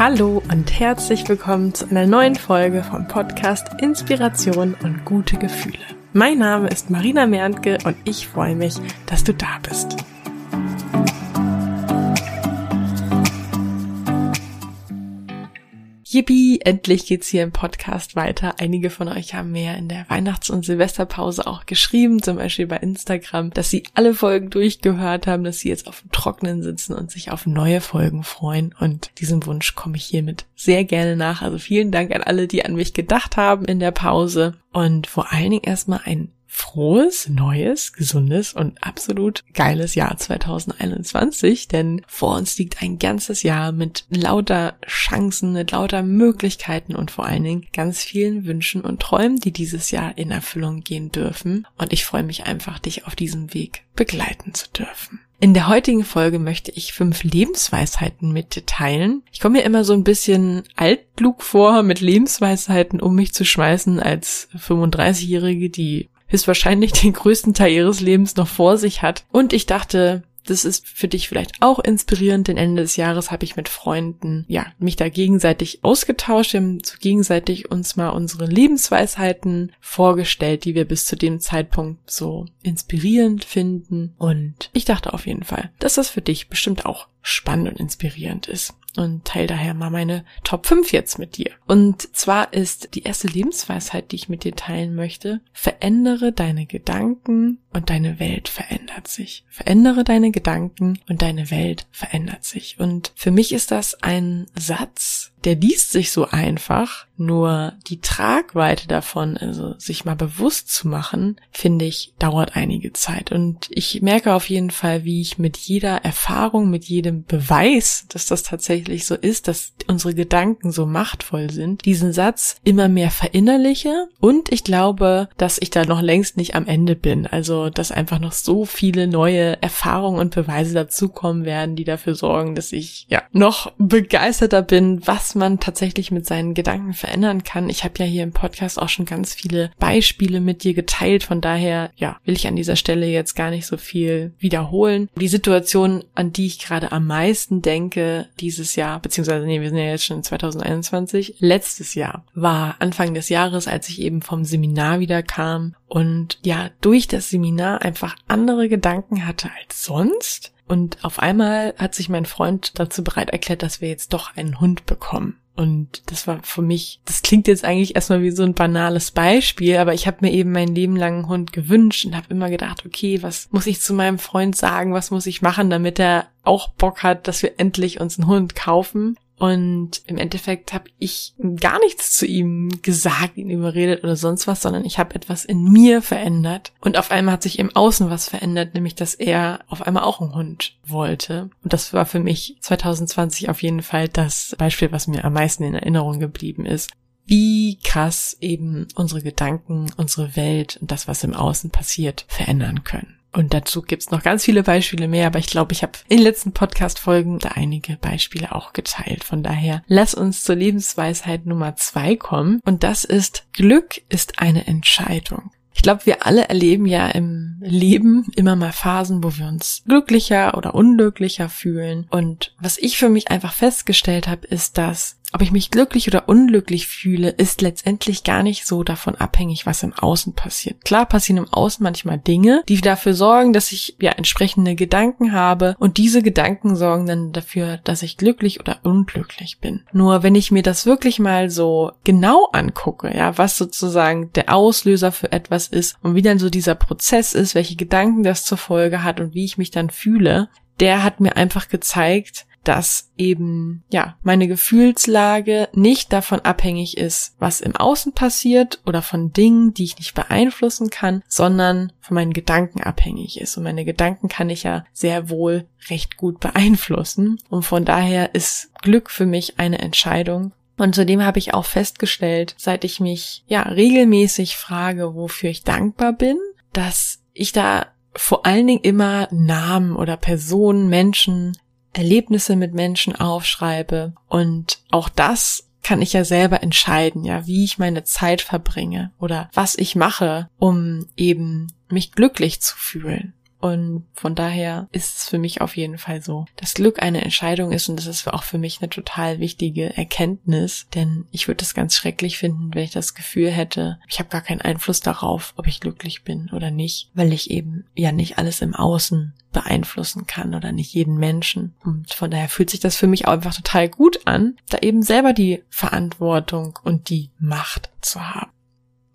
Hallo und herzlich willkommen zu einer neuen Folge vom Podcast Inspiration und gute Gefühle. Mein Name ist Marina Merntke und ich freue mich, dass du da bist. Yippie, endlich geht's hier im Podcast weiter. Einige von euch haben mir in der Weihnachts- und Silvesterpause auch geschrieben, zum Beispiel bei Instagram, dass sie alle Folgen durchgehört haben, dass sie jetzt auf dem Trocknen sitzen und sich auf neue Folgen freuen. Und diesem Wunsch komme ich hiermit sehr gerne nach. Also vielen Dank an alle, die an mich gedacht haben in der Pause. Und vor allen Dingen erstmal ein frohes, neues, gesundes und absolut geiles Jahr 2021, denn vor uns liegt ein ganzes Jahr mit lauter Chancen, mit lauter Möglichkeiten und vor allen Dingen ganz vielen Wünschen und Träumen, die dieses Jahr in Erfüllung gehen dürfen. Und ich freue mich einfach, dich auf diesem Weg begleiten zu dürfen. In der heutigen Folge möchte ich fünf Lebensweisheiten mit dir teilen. Ich komme mir immer so ein bisschen altklug vor, mit Lebensweisheiten um mich zu schmeißen als 35-Jährige, die höchstwahrscheinlich den größten Teil ihres Lebens noch vor sich hat. Und ich dachte, das ist für dich vielleicht auch inspirierend, denn Ende des Jahres habe ich mit Freunden, ja, mich da gegenseitig ausgetauscht. Wir haben so gegenseitig uns mal unsere Lebensweisheiten vorgestellt, die wir bis zu dem Zeitpunkt so inspirierend finden. Und ich dachte auf jeden Fall, dass das für dich bestimmt auch spannend und inspirierend ist und teile daher mal meine Top 5 jetzt mit dir. Und zwar ist die erste Lebensweisheit, die ich mit dir teilen möchte, verändere deine Gedanken und deine Welt verändert sich. Verändere deine Gedanken und deine Welt verändert sich. Und für mich ist das ein Satz, der liest sich so einfach, nur die Tragweite davon, also sich mal bewusst zu machen, finde ich, dauert einige Zeit. Und ich merke auf jeden Fall, wie ich mit jeder Erfahrung, mit jedem Beweis, dass das tatsächlich so ist, dass unsere Gedanken so machtvoll sind, diesen Satz immer mehr verinnerliche. Und ich glaube, dass ich da noch längst nicht am Ende bin. Also, dass einfach noch so viele neue Erfahrungen und Beweise dazukommen werden, die dafür sorgen, dass ich ja noch begeisterter bin, was man tatsächlich mit seinen Gedanken verändern kann. Ich habe ja hier im Podcast auch schon ganz viele Beispiele mit dir geteilt. Von daher, ja, will ich an dieser Stelle jetzt gar nicht so viel wiederholen. Die Situation, an die ich gerade am meisten denke dieses Jahr, beziehungsweise nee, wir sind ja jetzt schon in 2021, letztes Jahr war Anfang des Jahres, als ich eben vom Seminar wieder kam und ja, durch das Seminar einfach andere Gedanken hatte als sonst. Und auf einmal hat sich mein Freund dazu bereit erklärt, dass wir jetzt doch einen Hund bekommen. Und das war für mich, das klingt jetzt eigentlich erstmal wie so ein banales Beispiel, aber ich habe mir eben mein Leben lang einen Hund gewünscht und habe immer gedacht, okay, was muss ich zu meinem Freund sagen, was muss ich machen, damit er auch Bock hat, dass wir endlich uns einen Hund kaufen. Und im Endeffekt habe ich gar nichts zu ihm gesagt, ihn überredet oder sonst was, sondern ich habe etwas in mir verändert. Und auf einmal hat sich im Außen was verändert, nämlich dass er auf einmal auch einen Hund wollte. Und das war für mich 2020 auf jeden Fall das Beispiel, was mir am meisten in Erinnerung geblieben ist. Wie krass eben unsere Gedanken, unsere Welt und das, was im Außen passiert, verändern können. Und dazu gibt's noch ganz viele Beispiele mehr, aber ich glaube, ich habe in den letzten Podcast-Folgen da einige Beispiele auch geteilt. Von daher, lass uns zur Lebensweisheit Nummer zwei kommen. Und das ist, Glück ist eine Entscheidung. Ich glaube, wir alle erleben ja im Leben immer mal Phasen, wo wir uns glücklicher oder unglücklicher fühlen. Und was ich für mich einfach festgestellt habe, ist, dass ob ich mich glücklich oder unglücklich fühle, ist letztendlich gar nicht so davon abhängig, was im Außen passiert. Klar passieren im Außen manchmal Dinge, die dafür sorgen, dass ich ja entsprechende Gedanken habe und diese Gedanken sorgen dann dafür, dass ich glücklich oder unglücklich bin. Nur wenn ich mir das wirklich mal so genau angucke, ja, was sozusagen der Auslöser für etwas ist und wie dann so dieser Prozess ist, welche Gedanken das zur Folge hat und wie ich mich dann fühle, der hat mir einfach gezeigt, dass eben, ja, meine Gefühlslage nicht davon abhängig ist, was im Außen passiert oder von Dingen, die ich nicht beeinflussen kann, sondern von meinen Gedanken abhängig ist. Und meine Gedanken kann ich ja sehr wohl recht gut beeinflussen. Und von daher ist Glück für mich eine Entscheidung, und zudem habe ich auch festgestellt, seit ich mich ja regelmäßig frage, wofür ich dankbar bin, dass ich da vor allen Dingen immer Namen oder Personen, Menschen Erlebnisse mit Menschen aufschreibe. Und auch das kann ich ja selber entscheiden, ja, wie ich meine Zeit verbringe oder was ich mache, um eben mich glücklich zu fühlen. Und von daher ist es für mich auf jeden Fall so, dass Glück eine Entscheidung ist und das ist auch für mich eine total wichtige Erkenntnis, denn ich würde es ganz schrecklich finden, wenn ich das Gefühl hätte, ich habe gar keinen Einfluss darauf, ob ich glücklich bin oder nicht, weil ich eben ja nicht alles im Außen beeinflussen kann oder nicht jeden Menschen. Und von daher fühlt sich das für mich auch einfach total gut an, da eben selber die Verantwortung und die Macht zu haben.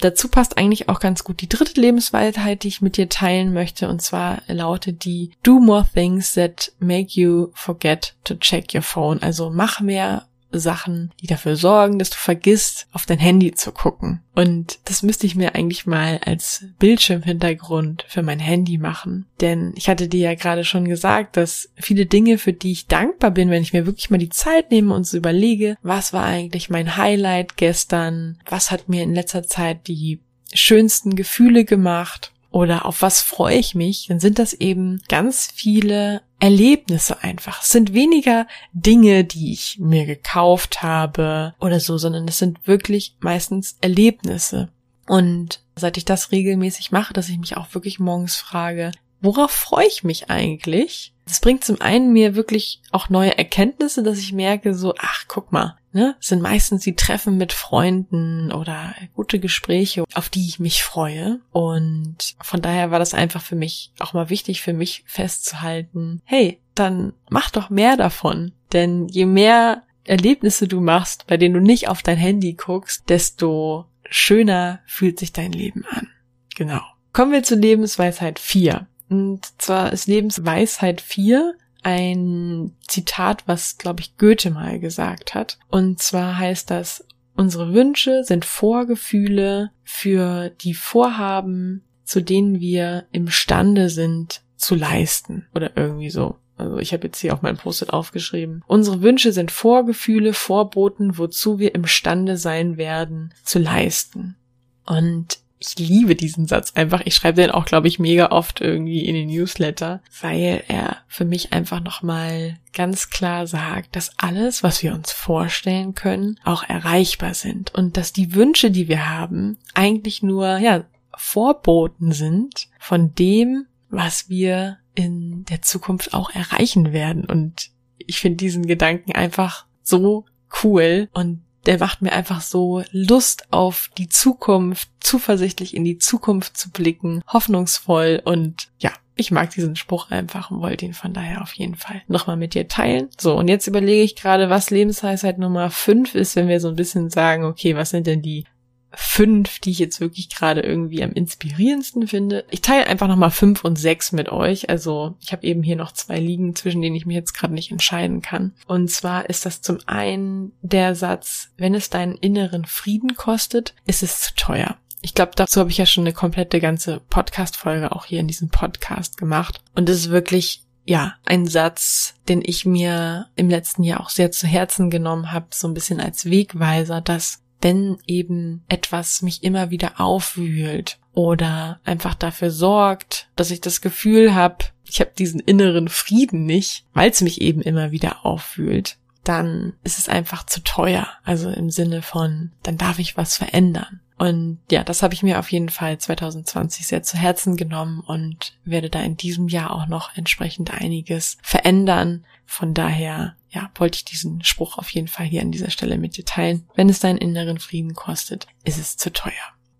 Dazu passt eigentlich auch ganz gut die dritte Lebensweisheit, die ich mit dir teilen möchte, und zwar lautet die Do more things that make you forget to check your phone. Also mach mehr Sachen, die dafür sorgen, dass du vergisst, auf dein Handy zu gucken. Und das müsste ich mir eigentlich mal als Bildschirmhintergrund für mein Handy machen. Denn ich hatte dir ja gerade schon gesagt, dass viele Dinge, für die ich dankbar bin, wenn ich mir wirklich mal die Zeit nehme und so überlege, was war eigentlich mein Highlight gestern, was hat mir in letzter Zeit die schönsten Gefühle gemacht oder auf was freue ich mich, dann sind das eben ganz viele Erlebnisse einfach. Es sind weniger Dinge, die ich mir gekauft habe oder so, sondern es sind wirklich meistens Erlebnisse. Und seit ich das regelmäßig mache, dass ich mich auch wirklich morgens frage, worauf freue ich mich eigentlich? Das bringt zum einen mir wirklich auch neue Erkenntnisse, dass ich merke so, ach, guck mal, ne, sind meistens die Treffen mit Freunden oder gute Gespräche, auf die ich mich freue. Und von daher war das einfach für mich auch mal wichtig für mich festzuhalten, hey, dann mach doch mehr davon. Denn je mehr Erlebnisse du machst, bei denen du nicht auf dein Handy guckst, desto schöner fühlt sich dein Leben an. Genau. Kommen wir zur Lebensweisheit 4. Und zwar ist Lebensweisheit 4 ein Zitat, was, glaube ich, Goethe mal gesagt hat. Und zwar heißt das, unsere Wünsche sind Vorgefühle für die Vorhaben, zu denen wir imstande sind zu leisten. Oder irgendwie so. Also ich habe jetzt hier auf meinem Post-it aufgeschrieben. Unsere Wünsche sind Vorgefühle, Vorboten, wozu wir imstande sein werden zu leisten. Und ich liebe diesen Satz einfach. Ich schreibe den auch, glaube ich, mega oft irgendwie in den Newsletter, weil er für mich einfach nochmal ganz klar sagt, dass alles, was wir uns vorstellen können, auch erreichbar sind und dass die Wünsche, die wir haben, eigentlich nur, ja, Vorboten sind von dem, was wir in der Zukunft auch erreichen werden. Und ich finde diesen Gedanken einfach so cool und der macht mir einfach so Lust auf die Zukunft, zuversichtlich in die Zukunft zu blicken, hoffnungsvoll und ja, ich mag diesen Spruch einfach und wollte ihn von daher auf jeden Fall nochmal mit dir teilen. So, und jetzt überlege ich gerade, was Lebensweisheit Nummer 5 ist, wenn wir so ein bisschen sagen, okay, was sind denn die fünf, die ich jetzt wirklich gerade irgendwie am inspirierendsten finde. Ich teile einfach nochmal fünf und sechs mit euch. Also ich habe eben hier noch zwei liegen, zwischen denen ich mich jetzt gerade nicht entscheiden kann. Und zwar ist das zum einen der Satz, wenn es deinen inneren Frieden kostet, ist es zu teuer. Ich glaube, dazu habe ich ja schon eine komplette ganze Podcast-Folge auch hier in diesem Podcast gemacht. Und es ist wirklich ja, ein Satz, den ich mir im letzten Jahr auch sehr zu Herzen genommen habe, so ein bisschen als Wegweiser, dass wenn eben etwas mich immer wieder aufwühlt oder einfach dafür sorgt, dass ich das Gefühl habe, ich habe diesen inneren Frieden nicht, weil es mich eben immer wieder aufwühlt, dann ist es einfach zu teuer. Also im Sinne von, dann darf ich was verändern. Und ja, das habe ich mir auf jeden Fall 2020 sehr zu Herzen genommen und werde da in diesem Jahr auch noch entsprechend einiges verändern. Von daher, ja, wollte ich diesen Spruch auf jeden Fall hier an dieser Stelle mit dir teilen. Wenn es deinen inneren Frieden kostet, ist es zu teuer.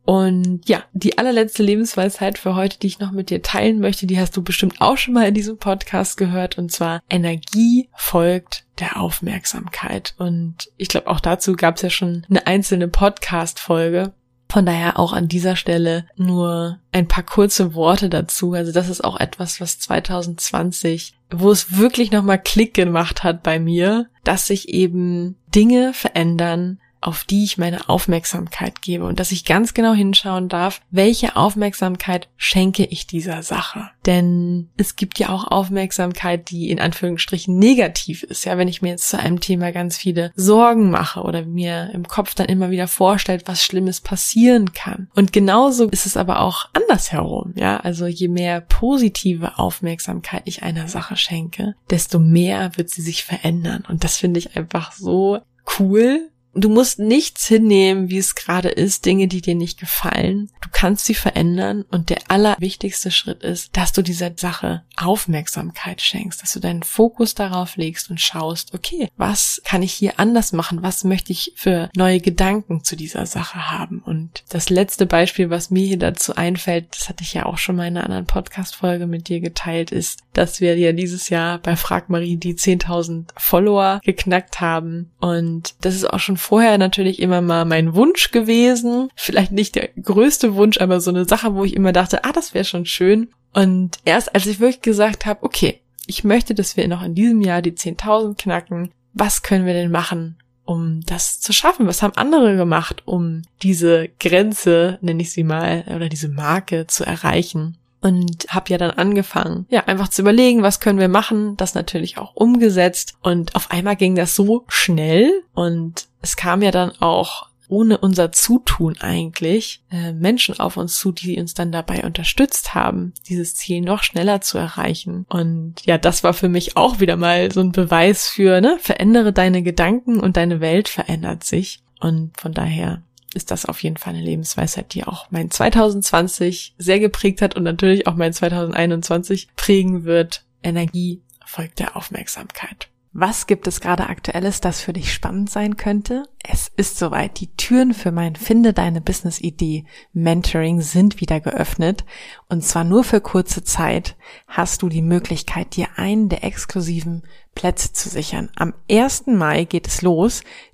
Und ja, die allerletzte Lebensweisheit für heute, die ich noch mit dir teilen möchte, die hast du bestimmt auch schon mal in diesem Podcast gehört. Und zwar Energie folgt der Aufmerksamkeit. Und ich glaube, auch dazu gab es ja schon eine einzelne Podcast-Folge. Von daher auch an dieser Stelle nur ein paar kurze Worte dazu. Also das ist auch etwas, was 2020, wo es wirklich nochmal Klick gemacht hat bei mir, dass sich eben Dinge verändern, auf die ich meine Aufmerksamkeit gebe und dass ich ganz genau hinschauen darf, welche Aufmerksamkeit schenke ich dieser Sache. Denn es gibt ja auch Aufmerksamkeit, die in Anführungsstrichen negativ ist. Ja, wenn ich mir jetzt zu einem Thema ganz viele Sorgen mache oder mir im Kopf dann immer wieder vorstellt, was Schlimmes passieren kann. Und genauso ist es aber auch andersherum. Ja, also je mehr positive Aufmerksamkeit ich einer Sache schenke, desto mehr wird sie sich verändern. Und das finde ich einfach so cool, Du musst nichts hinnehmen, wie es gerade ist, Dinge, die dir nicht gefallen. Du kannst sie verändern und der allerwichtigste Schritt ist, dass du dieser Sache Aufmerksamkeit schenkst, dass du deinen Fokus darauf legst und schaust, okay, was kann ich hier anders machen? Was möchte ich für neue Gedanken zu dieser Sache haben? Und das letzte Beispiel, was mir hier dazu einfällt, das hatte ich ja auch schon mal in einer anderen Podcast-Folge mit dir geteilt, ist, dass wir ja dieses Jahr bei Frag Marie die 10.000 Follower geknackt haben. Und das ist auch schon vorher natürlich immer mal mein Wunsch gewesen. Vielleicht nicht der größte Wunsch, aber so eine Sache, wo ich immer dachte, ah, das wäre schon schön. Und erst als ich wirklich gesagt habe, okay, ich möchte, dass wir noch in diesem Jahr die 10.000 knacken, was können wir denn machen, um das zu schaffen? Was haben andere gemacht, um diese Grenze, nenne ich sie mal, oder diese Marke zu erreichen? Und habe ja dann angefangen, ja, einfach zu überlegen, was können wir machen, das natürlich auch umgesetzt und auf einmal ging das so schnell und es kam ja dann auch ohne unser Zutun eigentlich äh, Menschen auf uns zu, die uns dann dabei unterstützt haben, dieses Ziel noch schneller zu erreichen. Und ja, das war für mich auch wieder mal so ein Beweis für, ne, verändere deine Gedanken und deine Welt verändert sich. Und von daher ist das auf jeden Fall eine Lebensweisheit, die auch mein 2020 sehr geprägt hat und natürlich auch mein 2021 prägen wird. Energie folgt der Aufmerksamkeit. Was gibt es gerade aktuelles, das für dich spannend sein könnte? Es ist soweit. Die Türen für mein Finde deine Business Idee Mentoring sind wieder geöffnet. Und zwar nur für kurze Zeit hast du die Möglichkeit, dir einen der exklusiven Plätze zu sichern. Am 1. Mai geht es los.